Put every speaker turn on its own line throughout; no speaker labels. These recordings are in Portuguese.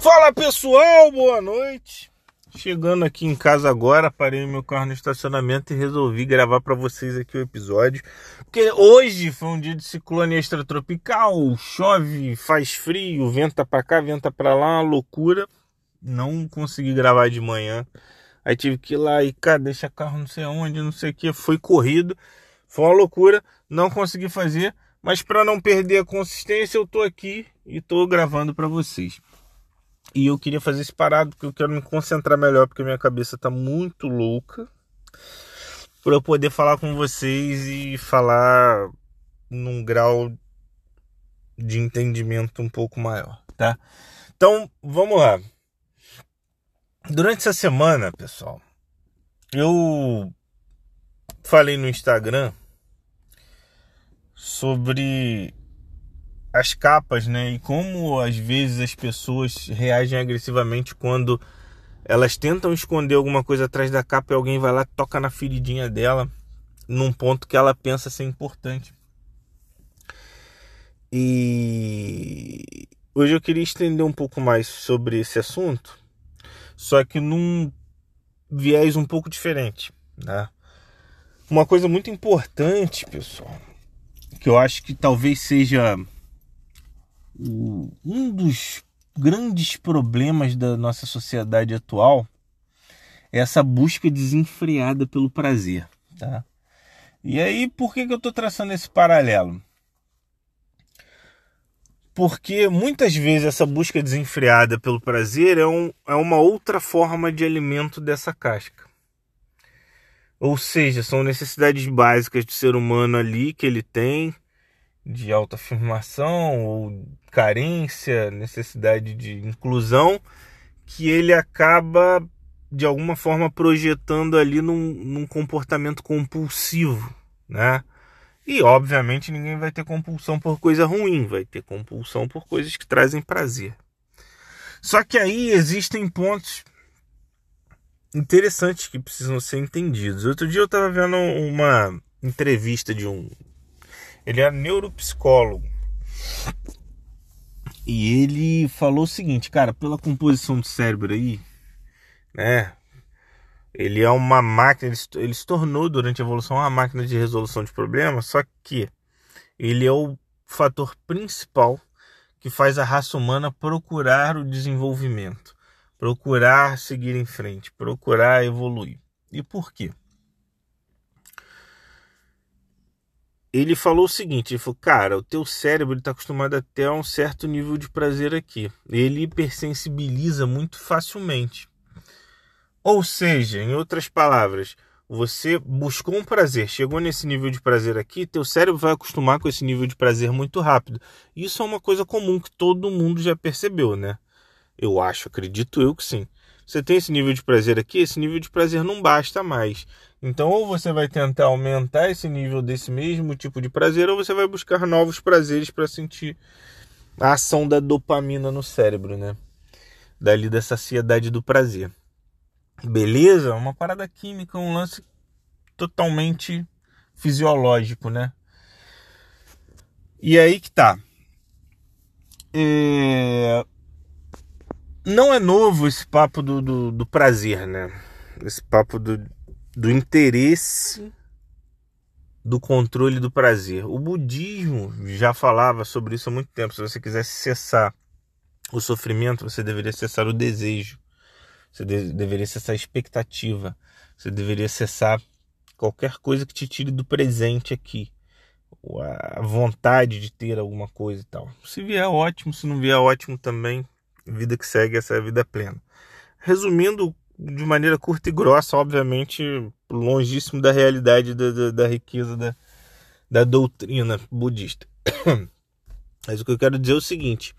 Fala pessoal, boa noite. Chegando aqui em casa agora, parei meu carro no estacionamento e resolvi gravar para vocês aqui o episódio. Porque hoje foi um dia de ciclone extratropical, chove, faz frio, venta para cá, venta para lá, loucura. Não consegui gravar de manhã. Aí tive que ir lá e, cara, deixa carro não sei aonde, não sei o que, foi corrido. Foi uma loucura, não consegui fazer, mas para não perder a consistência, eu tô aqui e tô gravando para vocês. E eu queria fazer esse parado porque eu quero me concentrar melhor, porque minha cabeça tá muito louca. Para eu poder falar com vocês e falar num grau de entendimento um pouco maior, tá? Então, vamos lá. Durante essa semana, pessoal, eu falei no Instagram sobre as capas, né? E como às vezes as pessoas reagem agressivamente quando elas tentam esconder alguma coisa atrás da capa e alguém vai lá toca na feridinha dela num ponto que ela pensa ser importante. E hoje eu queria estender um pouco mais sobre esse assunto, só que num viés um pouco diferente, né? Uma coisa muito importante, pessoal, que eu acho que talvez seja um dos grandes problemas da nossa sociedade atual é essa busca desenfreada pelo prazer, tá? E aí, por que, que eu estou traçando esse paralelo? Porque muitas vezes essa busca desenfreada pelo prazer é, um, é uma outra forma de alimento dessa casca. Ou seja, são necessidades básicas do ser humano ali que ele tem, de autoafirmação ou carência, necessidade de inclusão, que ele acaba de alguma forma projetando ali num, num comportamento compulsivo, né? E obviamente ninguém vai ter compulsão por coisa ruim, vai ter compulsão por coisas que trazem prazer. Só que aí existem pontos interessantes que precisam ser entendidos. Outro dia eu estava vendo uma entrevista de um ele é neuropsicólogo. E ele falou o seguinte, cara, pela composição do cérebro aí, né? Ele é uma máquina, ele, ele se tornou durante a evolução uma máquina de resolução de problemas, só que ele é o fator principal que faz a raça humana procurar o desenvolvimento, procurar seguir em frente, procurar evoluir. E por quê? Ele falou o seguinte: ele falou, cara, o teu cérebro está acostumado até a um certo nível de prazer aqui. Ele hipersensibiliza muito facilmente. Ou seja, em outras palavras, você buscou um prazer, chegou nesse nível de prazer aqui, teu cérebro vai acostumar com esse nível de prazer muito rápido. Isso é uma coisa comum que todo mundo já percebeu, né? Eu acho, acredito eu que sim. Você tem esse nível de prazer aqui, esse nível de prazer não basta mais. Então, ou você vai tentar aumentar esse nível desse mesmo tipo de prazer, ou você vai buscar novos prazeres para sentir a ação da dopamina no cérebro, né? Dali da saciedade do prazer. Beleza? Uma parada química, um lance totalmente fisiológico, né? E aí que tá. É... Não é novo esse papo do, do, do prazer, né? Esse papo do, do interesse do controle do prazer. O budismo já falava sobre isso há muito tempo. Se você quisesse cessar o sofrimento, você deveria cessar o desejo. Você de deveria cessar a expectativa. Você deveria cessar qualquer coisa que te tire do presente aqui. A vontade de ter alguma coisa e tal. Se vier ótimo, se não vier ótimo também, vida que segue, essa é a vida plena. Resumindo, de maneira curta e grossa, obviamente, longíssimo da realidade da, da, da riqueza da, da doutrina budista. Mas o que eu quero dizer é o seguinte: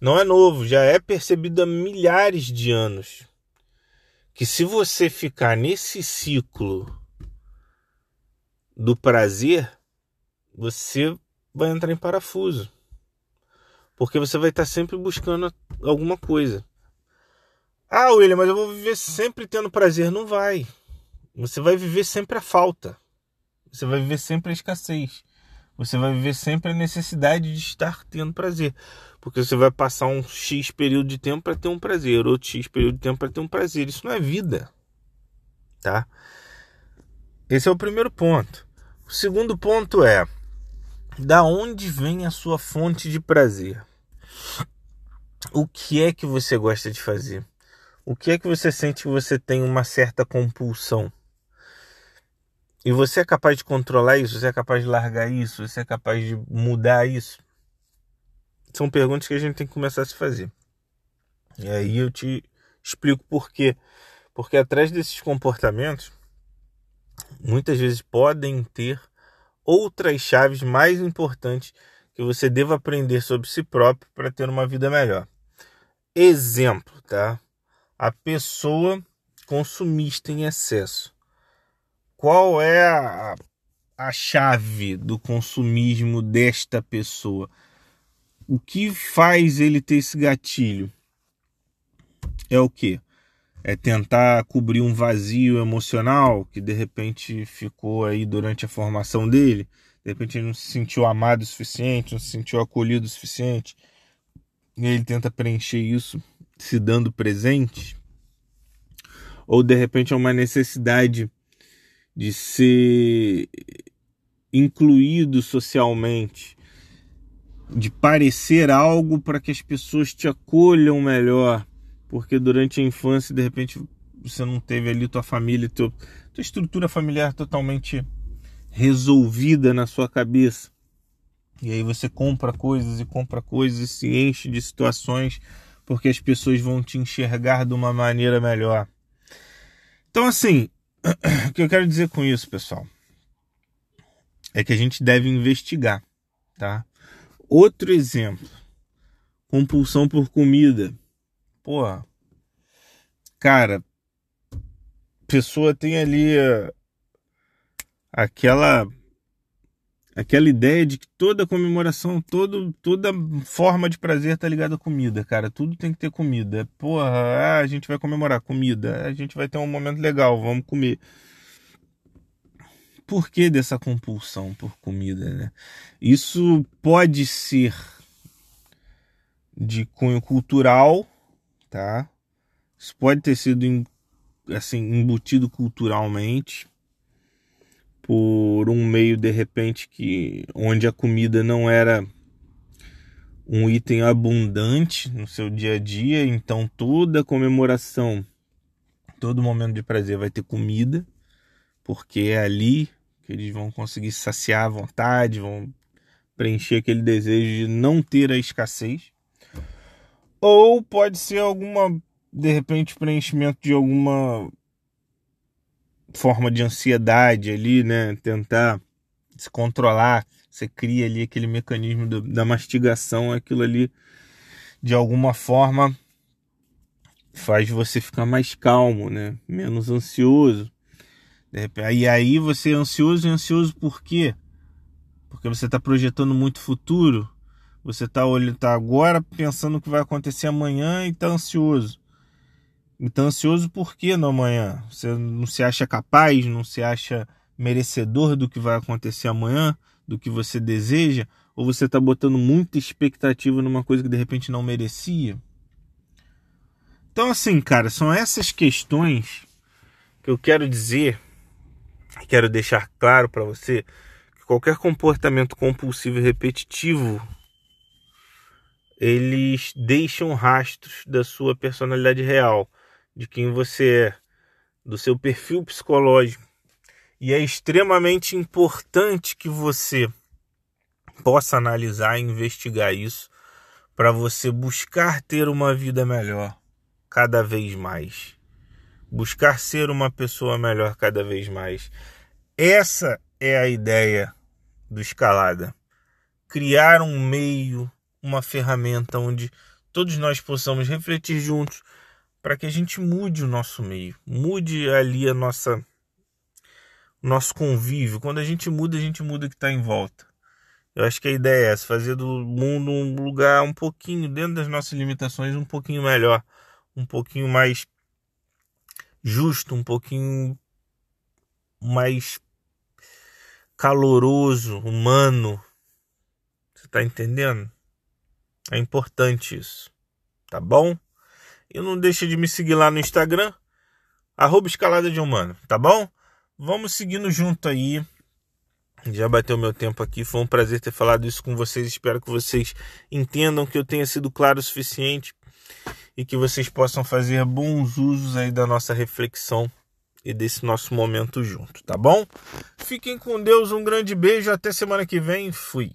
não é novo, já é percebido há milhares de anos que se você ficar nesse ciclo do prazer, você vai entrar em parafuso. Porque você vai estar sempre buscando alguma coisa. Ah, William, mas eu vou viver sempre tendo prazer. Não vai. Você vai viver sempre a falta. Você vai viver sempre a escassez. você vai viver sempre a necessidade de estar tendo prazer. Porque você vai passar um X período de tempo para ter um prazer, outro X período de tempo para ter um prazer. Isso não é vida. Tá? Esse é o primeiro ponto. O segundo ponto é: da onde vem a sua fonte de prazer? O que é que você gosta de fazer? O que é que você sente que você tem uma certa compulsão? E você é capaz de controlar isso? Você é capaz de largar isso? Você é capaz de mudar isso? São perguntas que a gente tem que começar a se fazer. E aí eu te explico por quê. Porque atrás desses comportamentos, muitas vezes podem ter outras chaves mais importantes que você deva aprender sobre si próprio para ter uma vida melhor. Exemplo, tá? A pessoa consumista em excesso qual é a, a chave do consumismo desta pessoa? O que faz ele ter esse gatilho? É o que? É tentar cobrir um vazio emocional que de repente ficou aí durante a formação dele. De repente ele não se sentiu amado o suficiente, não se sentiu acolhido o suficiente. E ele tenta preencher isso se dando presente. Ou de repente é uma necessidade de ser incluído socialmente, de parecer algo para que as pessoas te acolham melhor, porque durante a infância, de repente, você não teve ali tua família, tua, estrutura familiar totalmente resolvida na sua cabeça. E aí você compra coisas e compra coisas e se enche de situações porque as pessoas vão te enxergar de uma maneira melhor. Então, assim, o que eu quero dizer com isso, pessoal, é que a gente deve investigar, tá? Outro exemplo, compulsão por comida. Porra, cara, pessoa tem ali uh, aquela aquela ideia de que toda comemoração, todo, toda forma de prazer tá ligada à comida, cara. Tudo tem que ter comida. Porra, ah, a gente vai comemorar comida, a gente vai ter um momento legal, vamos comer. Por que dessa compulsão por comida, né? Isso pode ser de cunho cultural, tá? Isso pode ter sido assim embutido culturalmente por um meio de repente que onde a comida não era um item abundante no seu dia a dia, então toda comemoração, todo momento de prazer vai ter comida, porque é ali que eles vão conseguir saciar a vontade, vão preencher aquele desejo de não ter a escassez. Ou pode ser alguma de repente preenchimento de alguma forma de ansiedade ali, né? Tentar se controlar. Você cria ali aquele mecanismo do, da mastigação, aquilo ali de alguma forma faz você ficar mais calmo, né? Menos ansioso. E aí você é ansioso e ansioso por quê? Porque você está projetando muito futuro. Você está tá agora pensando o que vai acontecer amanhã e está ansioso. Então, ansioso por que no amanhã? Você não se acha capaz, não se acha merecedor do que vai acontecer amanhã, do que você deseja? Ou você está botando muita expectativa numa coisa que de repente não merecia? Então, assim, cara, são essas questões que eu quero dizer, quero deixar claro para você que qualquer comportamento compulsivo e repetitivo eles deixam rastros da sua personalidade real de quem você é, do seu perfil psicológico. E é extremamente importante que você possa analisar e investigar isso para você buscar ter uma vida melhor cada vez mais. Buscar ser uma pessoa melhor cada vez mais. Essa é a ideia do escalada. Criar um meio, uma ferramenta onde todos nós possamos refletir juntos para que a gente mude o nosso meio, mude ali a nossa nosso convívio. Quando a gente muda, a gente muda o que está em volta. Eu acho que a ideia é essa, fazer do mundo um lugar um pouquinho, dentro das nossas limitações, um pouquinho melhor, um pouquinho mais justo, um pouquinho mais caloroso, humano, tá entendendo? É importante isso. Tá bom? E não deixa de me seguir lá no Instagram, arroba escalada de humano, tá bom? Vamos seguindo junto aí. Já bateu meu tempo aqui. Foi um prazer ter falado isso com vocês. Espero que vocês entendam que eu tenha sido claro o suficiente e que vocês possam fazer bons usos aí da nossa reflexão e desse nosso momento junto, tá bom? Fiquem com Deus, um grande beijo, até semana que vem. Fui.